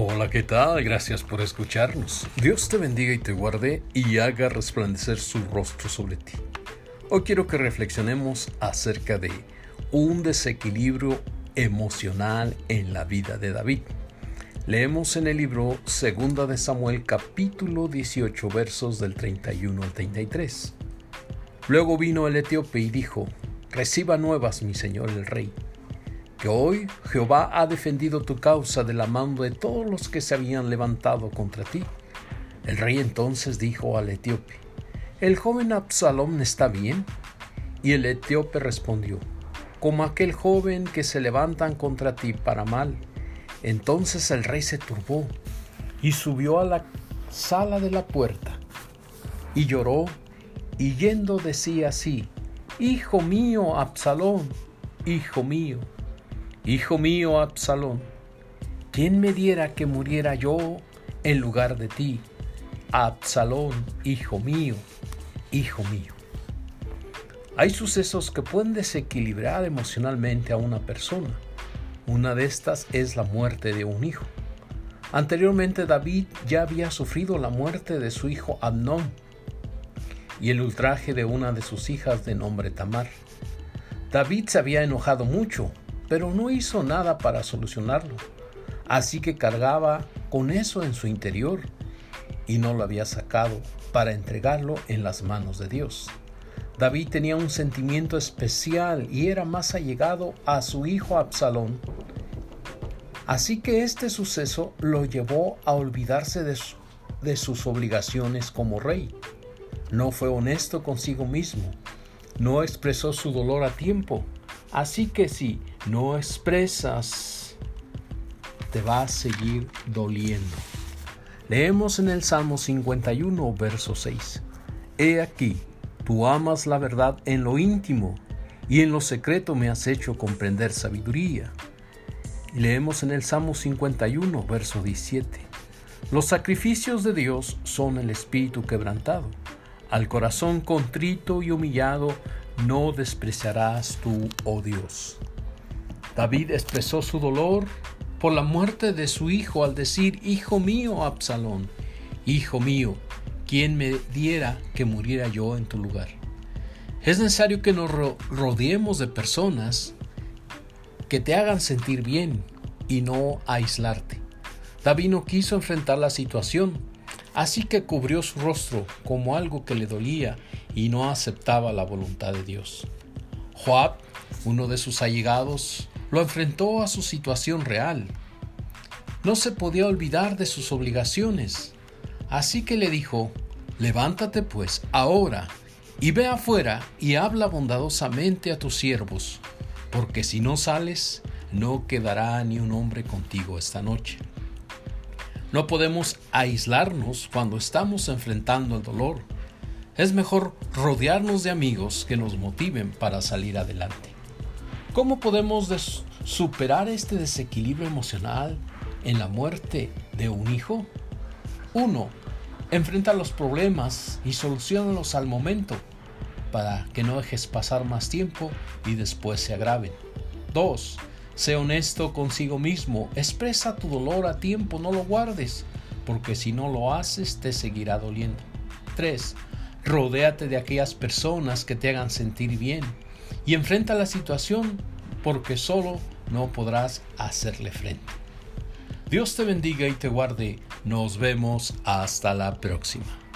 Hola, ¿qué tal? Gracias por escucharnos. Dios te bendiga y te guarde y haga resplandecer su rostro sobre ti. Hoy quiero que reflexionemos acerca de un desequilibrio emocional en la vida de David. Leemos en el libro 2 de Samuel capítulo 18 versos del 31 al 33. Luego vino el etíope y dijo, Reciba nuevas, mi señor el rey que hoy Jehová ha defendido tu causa de la mano de todos los que se habían levantado contra ti. El rey entonces dijo al etíope, ¿el joven Absalom está bien? Y el etíope respondió, como aquel joven que se levantan contra ti para mal. Entonces el rey se turbó y subió a la sala de la puerta y lloró y yendo decía así, Hijo mío, Absalón, hijo mío. Hijo mío, Absalón, ¿quién me diera que muriera yo en lugar de ti? Absalón, hijo mío, hijo mío. Hay sucesos que pueden desequilibrar emocionalmente a una persona. Una de estas es la muerte de un hijo. Anteriormente David ya había sufrido la muerte de su hijo Amnón y el ultraje de una de sus hijas de nombre Tamar. David se había enojado mucho pero no hizo nada para solucionarlo. Así que cargaba con eso en su interior y no lo había sacado para entregarlo en las manos de Dios. David tenía un sentimiento especial y era más allegado a su hijo Absalón. Así que este suceso lo llevó a olvidarse de, de sus obligaciones como rey. No fue honesto consigo mismo. No expresó su dolor a tiempo Así que si no expresas, te va a seguir doliendo. Leemos en el Salmo 51, verso 6. He aquí, tú amas la verdad en lo íntimo y en lo secreto me has hecho comprender sabiduría. Leemos en el Salmo 51, verso 17. Los sacrificios de Dios son el espíritu quebrantado. Al corazón contrito y humillado no despreciarás tú, oh Dios. David expresó su dolor por la muerte de su hijo al decir, Hijo mío, Absalón, Hijo mío, ¿quién me diera que muriera yo en tu lugar? Es necesario que nos rodeemos de personas que te hagan sentir bien y no aislarte. David no quiso enfrentar la situación, Así que cubrió su rostro como algo que le dolía y no aceptaba la voluntad de Dios. Joab, uno de sus allegados, lo enfrentó a su situación real. No se podía olvidar de sus obligaciones, así que le dijo, levántate pues ahora y ve afuera y habla bondadosamente a tus siervos, porque si no sales, no quedará ni un hombre contigo esta noche. No podemos aislarnos cuando estamos enfrentando el dolor. Es mejor rodearnos de amigos que nos motiven para salir adelante. ¿Cómo podemos superar este desequilibrio emocional en la muerte de un hijo? 1. Enfrenta los problemas y solucionalos al momento para que no dejes pasar más tiempo y después se agraven. 2. Sé honesto consigo mismo, expresa tu dolor a tiempo, no lo guardes, porque si no lo haces te seguirá doliendo. 3. Rodéate de aquellas personas que te hagan sentir bien y enfrenta la situación porque solo no podrás hacerle frente. Dios te bendiga y te guarde. Nos vemos hasta la próxima.